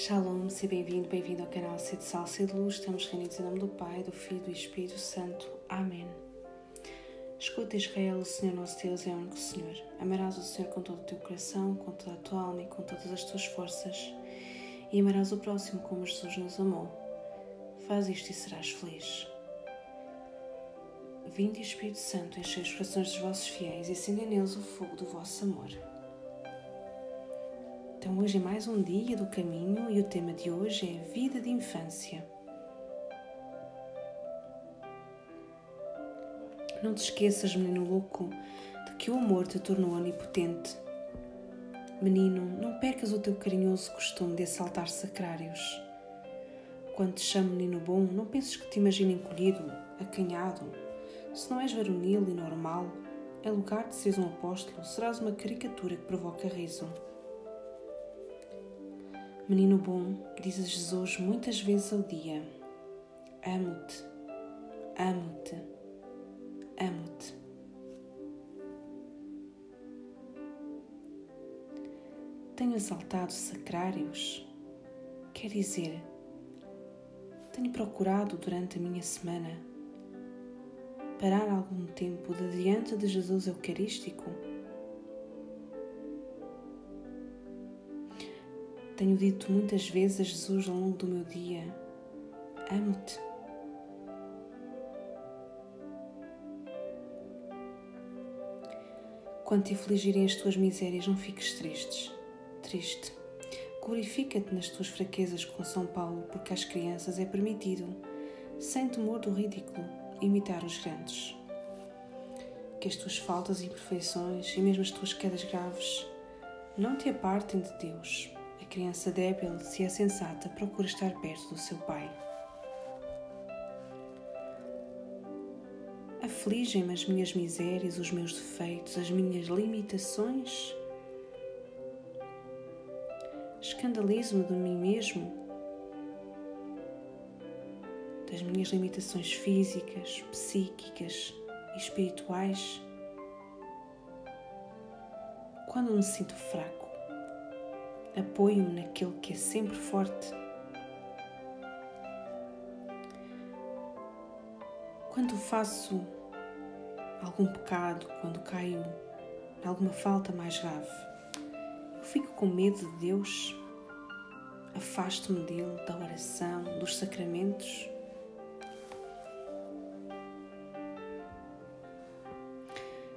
Shalom, seja bem-vindo, bem-vindo ao canal Sede Sal, Sede Luz. Estamos reunidos em nome do Pai, do Filho e do Espírito Santo. Amém. Escuta, Israel, o Senhor nosso Deus é o único Senhor. Amarás o Senhor com todo o teu coração, com toda a tua alma e com todas as tuas forças. E amarás o próximo como Jesus nos amou. Faz isto e serás feliz. Vinde, Espírito Santo, enchei os corações dos vossos fiéis e acendei neles o fogo do vosso amor. Então, hoje é mais um dia do caminho e o tema de hoje é vida de infância. Não te esqueças, menino louco, de que o amor te tornou onipotente. Menino, não percas o teu carinhoso costume de assaltar sacrários. Quando te chamo menino bom, não penses que te imagino encolhido, acanhado. Se não és varonil e normal, em lugar de seres um apóstolo, serás uma caricatura que provoca riso. Menino bom, diz a Jesus muitas vezes ao dia: Amo-te, amo-te, amo-te. Tenho assaltado sacrários, quer dizer, tenho procurado durante a minha semana. Parar algum tempo de diante de Jesus Eucarístico Tenho dito muitas vezes a Jesus ao longo do meu dia: Amo-te. Quando te afligirem as tuas misérias, não fiques tristes. Triste. Glorifica-te nas tuas fraquezas com São Paulo, porque às crianças é permitido, sem temor do ridículo, imitar os grandes. Que as tuas faltas e imperfeições e mesmo as tuas quedas graves não te apartem de Deus, criança débil, se é sensata, procura estar perto do seu pai. Afligem-me as minhas misérias, os meus defeitos, as minhas limitações? Escandalizo-me de mim mesmo, das minhas limitações físicas, psíquicas e espirituais? Quando me sinto fraco, apoio-me naquele que é sempre forte. Quando faço algum pecado, quando caio em alguma falta mais grave, eu fico com medo de Deus, afasto-me dele, da oração, dos sacramentos.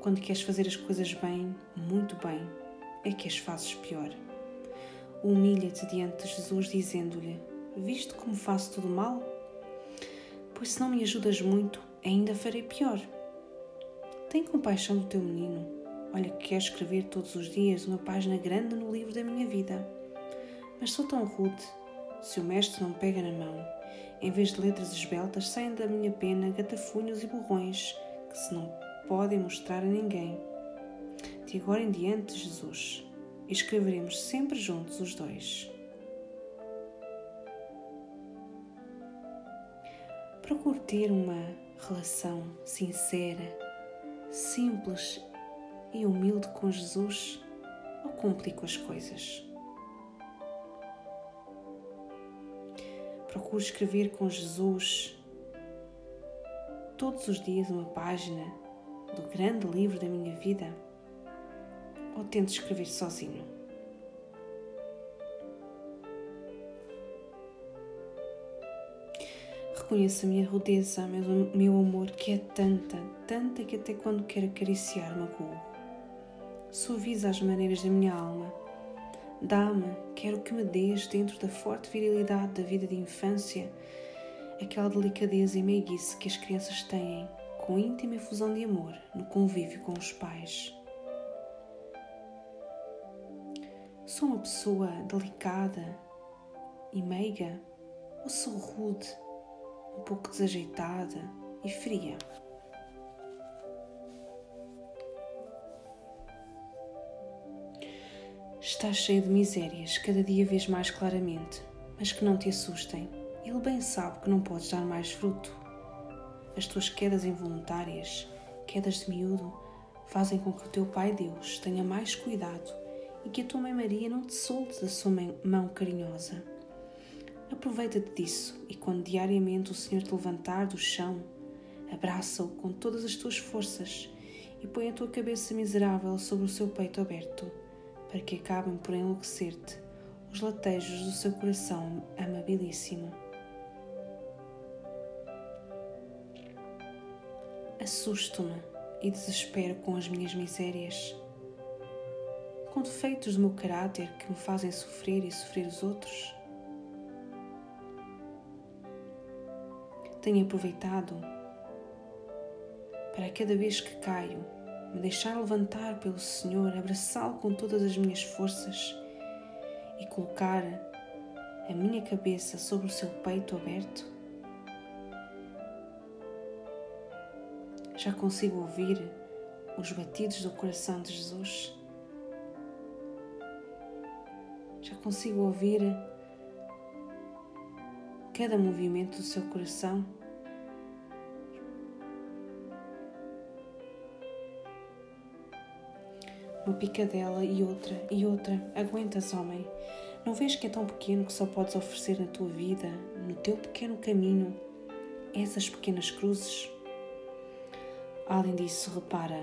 Quando queres fazer as coisas bem, muito bem, é que as fazes pior. Humilha-te diante de Jesus, dizendo-lhe: Viste como faço tudo mal? Pois se não me ajudas muito, ainda farei pior. Tem compaixão do teu menino. Olha que quero escrever todos os dias uma página grande no livro da minha vida. Mas sou tão rude. Se o mestre não pega na mão, em vez de letras esbeltas, saem da minha pena gatafunhos e borrões que se não podem mostrar a ninguém. De agora em diante, Jesus, e escreveremos sempre juntos os dois. Procure ter uma relação sincera, simples e humilde com Jesus ou complico as coisas? Procure escrever com Jesus todos os dias uma página do grande livro da minha vida ou tento escrever sozinho? Reconheço a minha rudeza, meu, meu amor, que é tanta, tanta que até quando quero acariciar magoo. Suaviza as maneiras da minha alma. Dá-me, quero que me dês, dentro da forte virilidade da vida de infância, aquela delicadeza e meiguice que as crianças têm, com íntima efusão de amor, no convívio com os pais. Sou uma pessoa delicada e meiga ou sou rude, um pouco desajeitada e fria? Estás cheio de misérias, cada dia vês mais claramente, mas que não te assustem. Ele bem sabe que não podes dar mais fruto. As tuas quedas involuntárias, quedas de miúdo, fazem com que o teu Pai Deus tenha mais cuidado e que a tua mãe Maria não te solte da sua mão carinhosa. Aproveita-te disso e, quando diariamente o Senhor te levantar do chão, abraça-o com todas as tuas forças e põe a tua cabeça miserável sobre o seu peito aberto, para que acabem por enlouquecer-te os latejos do seu coração amabilíssimo. Assusto-me e desespero com as minhas misérias, com defeitos do meu caráter que me fazem sofrer e sofrer os outros. Tenho aproveitado para cada vez que caio, me deixar levantar pelo Senhor, abraçá-lo com todas as minhas forças e colocar a minha cabeça sobre o seu peito aberto Já consigo ouvir os batidos do coração de Jesus? Já consigo ouvir cada movimento do seu coração? Uma picadela e outra e outra. Aguentas, homem. Não vês que é tão pequeno que só podes oferecer na tua vida, no teu pequeno caminho, essas pequenas cruzes? Além disso, repara,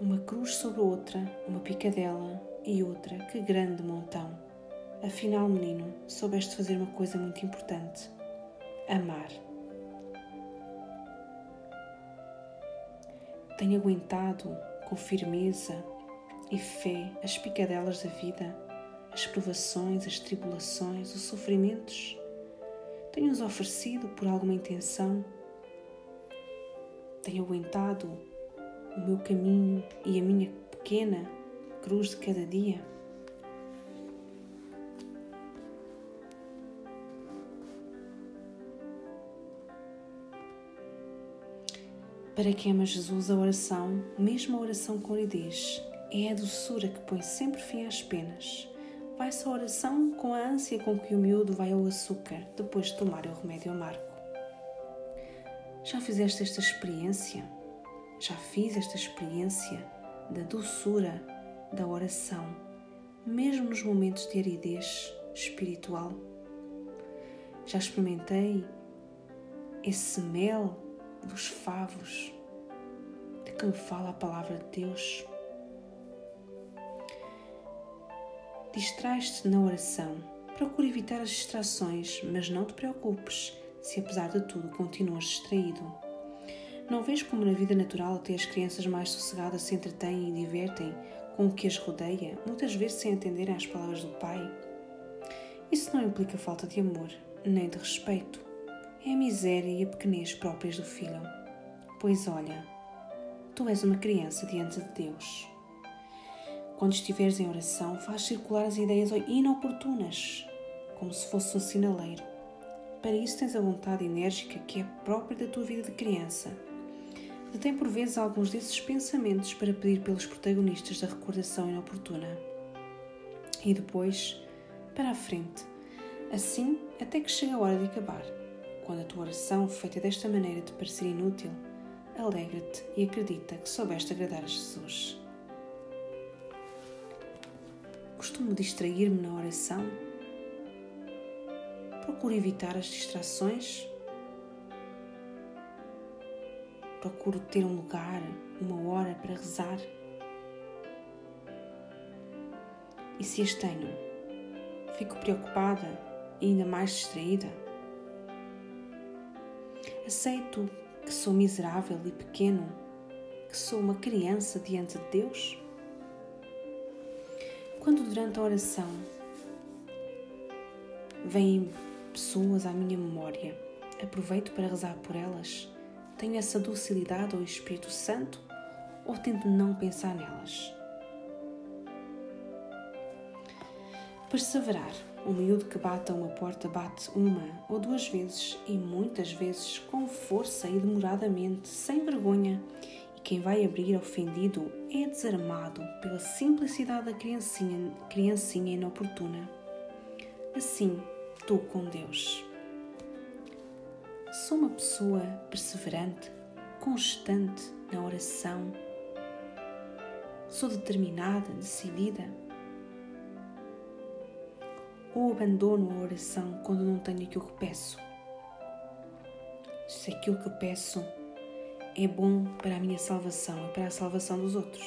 uma cruz sobre outra, uma picadela e outra, que grande montão. Afinal, menino, soubeste fazer uma coisa muito importante: amar. Tenho aguentado com firmeza e fé as picadelas da vida, as provações, as tribulações, os sofrimentos. Tenho-os oferecido por alguma intenção tenho aguentado o meu caminho e a minha pequena cruz de cada dia. Para quem ama Jesus, a oração, mesmo a oração com aridez, é a doçura que põe sempre fim às penas. Vai-se a oração com a ânsia com que o miúdo vai ao açúcar depois de tomar o remédio amargo. Já fizeste esta experiência? Já fiz esta experiência da doçura da oração, mesmo nos momentos de aridez espiritual? Já experimentei esse mel dos favos de que me fala a palavra de Deus? Distrais-te na oração. Procura evitar as distrações, mas não te preocupes se apesar de tudo continuas distraído. Não vês como na vida natural até as crianças mais sossegadas se entretêm e divertem com o que as rodeia, muitas vezes sem atenderem às palavras do pai? Isso não implica falta de amor, nem de respeito. É a miséria e a pequenez próprias do filho. Pois olha, tu és uma criança diante de Deus. Quando estiveres em oração, faz circular as ideias inoportunas, como se fosse um sinaleiro para isso tens a vontade enérgica que é própria da tua vida de criança. Detém por vezes alguns desses pensamentos para pedir pelos protagonistas da recordação inoportuna. E depois, para a frente, assim até que chega a hora de acabar. Quando a tua oração, feita desta maneira, te parecer inútil, alegra-te e acredita que soubeste agradar a Jesus. Costumo distrair-me na oração Procuro evitar as distrações. Procuro ter um lugar, uma hora para rezar. E se as tenho, fico preocupada e ainda mais distraída. Aceito que sou miserável e pequeno, que sou uma criança diante de Deus? Quando durante a oração vêm pessoas à minha memória. Aproveito para rezar por elas? Tenho essa docilidade ao Espírito Santo ou tento não pensar nelas? Perseverar. O miúdo que bate a uma porta bate uma ou duas vezes e muitas vezes com força e demoradamente, sem vergonha. E quem vai abrir ofendido é desarmado pela simplicidade da criancinha, criancinha inoportuna. Assim, tu com Deus. Sou uma pessoa perseverante, constante na oração. Sou determinada, decidida. Ou abandono a oração quando não tenho aquilo que peço? Se aquilo que peço é bom para a minha salvação e para a salvação dos outros.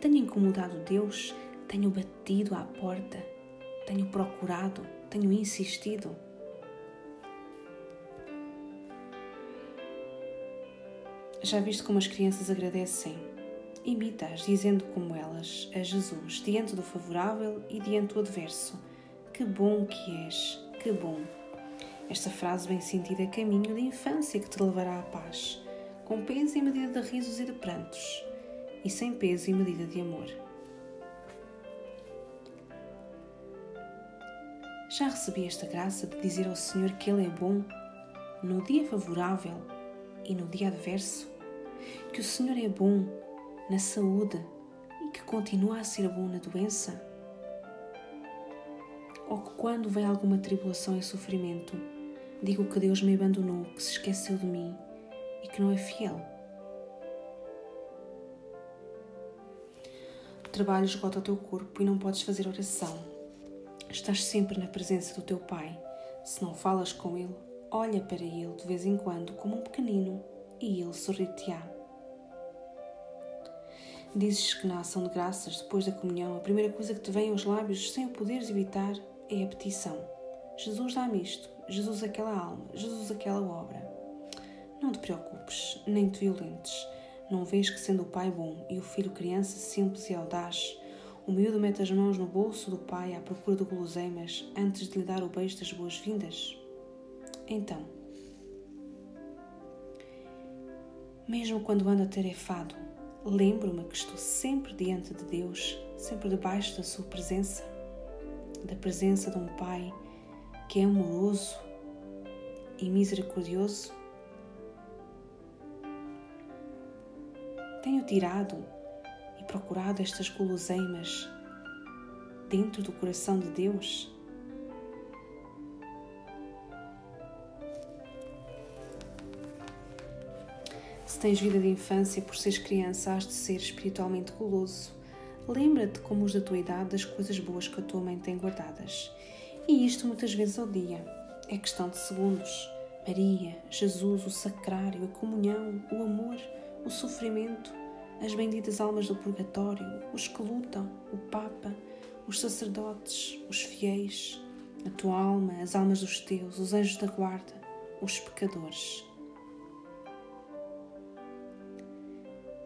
Tenho incomodado Deus, tenho batido à porta, tenho procurado, tenho insistido. Já viste como as crianças agradecem? Imita-as, dizendo como elas a Jesus, diante do favorável e diante do adverso: Que bom que és, que bom. Esta frase bem sentida é caminho da infância que te levará à paz, com peso e medida de risos e de prantos, e sem peso e medida de amor. Já recebi esta graça de dizer ao Senhor que Ele é bom no dia favorável e no dia adverso? que o Senhor é bom na saúde e que continua a ser bom na doença? Ou que quando vem alguma tribulação e sofrimento, digo que Deus me abandonou, que se esqueceu de mim e que não é fiel? O trabalho esgota o teu corpo e não podes fazer oração. Estás sempre na presença do teu Pai. Se não falas com Ele, olha para Ele de vez em quando como um pequenino e Ele sorrir-te-á. Dizes que na ação de graças, depois da comunhão, a primeira coisa que te vem aos lábios, sem o poderes evitar, é a petição. Jesus dá-me isto, Jesus aquela alma, Jesus aquela obra. Não te preocupes, nem te violentes. Não vês que sendo o pai bom e o filho criança simples e audaz, o miúdo mete as mãos no bolso do pai à procura de guloseimas antes de lhe dar o beijo das boas-vindas? Então, mesmo quando ando atarefado, lembro-me que estou sempre diante de Deus, sempre debaixo da Sua presença, da presença de um Pai que é amoroso e misericordioso. Tenho tirado e procurado estas guloseimas dentro do coração de Deus tens vida de infância por seres criança, has de ser espiritualmente goloso. Lembra-te, como os da tua idade, das coisas boas que a tua mãe tem guardadas. E isto muitas vezes ao dia. É questão de segundos. Maria, Jesus, o sacrário, a comunhão, o amor, o sofrimento, as benditas almas do purgatório, os que lutam, o Papa, os sacerdotes, os fiéis, a tua alma, as almas dos teus, os anjos da guarda, os pecadores.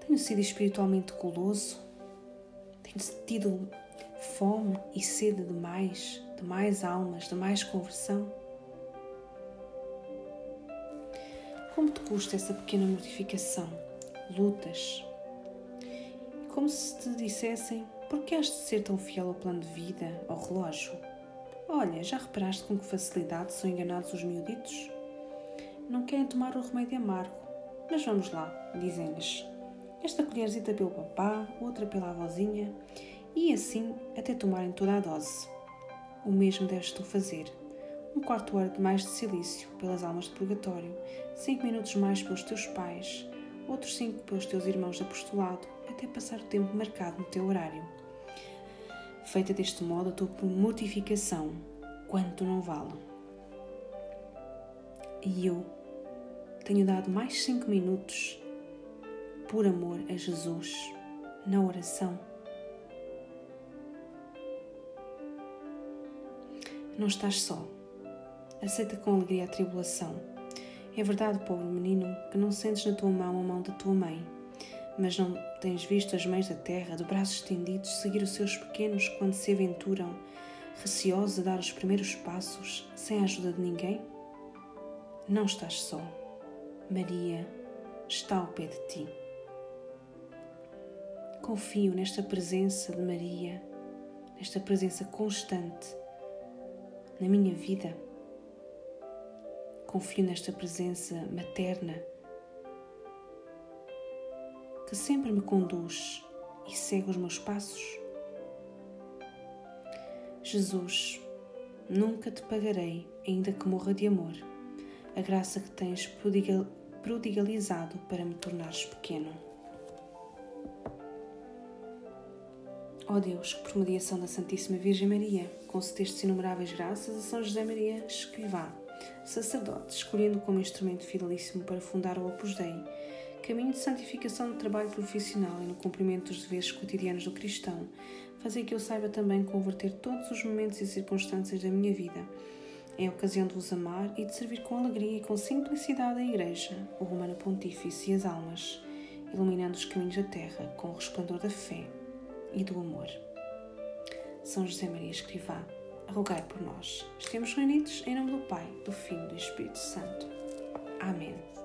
Tenho sido espiritualmente goloso? Tenho tido fome e sede de mais, de mais almas, de mais conversão? Como te custa essa pequena mortificação? Lutas? Como se te dissessem: por que has de ser tão fiel ao plano de vida, ao relógio? Olha, já reparaste com que facilidade são enganados os miuditos? Não querem tomar o remédio amargo, mas vamos lá, dizem-lhes. Esta colherzita pelo papá, outra pela avózinha e assim até tomarem toda a dose. O mesmo deves tu fazer. Um quarto hora de mais de silício pelas almas de purgatório, cinco minutos mais pelos teus pais, outros cinco pelos teus irmãos de apostolado, até passar o tempo marcado no teu horário. Feita deste modo a tua mortificação, quanto não vale. E eu tenho dado mais cinco minutos por amor a Jesus na oração. Não estás só. Aceita com alegria a tribulação. É verdade, pobre menino, que não sentes na tua mão a mão da tua mãe, mas não tens visto as mães da terra, de braços estendidos, seguir os seus pequenos quando se aventuram, receosos a dar os primeiros passos, sem a ajuda de ninguém? Não estás só. Maria está ao pé de ti. Confio nesta presença de Maria, nesta presença constante na minha vida. Confio nesta presença materna que sempre me conduz e segue os meus passos. Jesus, nunca te pagarei, ainda que morra de amor, a graça que tens prodigalizado para me tornares pequeno. Ó Deus, que por mediação da Santíssima Virgem Maria, concedestes inumeráveis graças a São José Maria Escrivá, sacerdote, escolhendo como instrumento fidelíssimo para fundar o Opus Dei, caminho de santificação no trabalho profissional e no cumprimento dos deveres cotidianos do cristão, fazei que eu saiba também converter todos os momentos e circunstâncias da minha vida em ocasião de vos amar e de servir com alegria e com simplicidade a Igreja, o Romano Pontífice e as almas, iluminando os caminhos da terra com o resplendor da fé e do amor. São José Maria Escrivá, rogai por nós. Estamos reunidos em nome do Pai, do Filho e do Espírito Santo. Amém.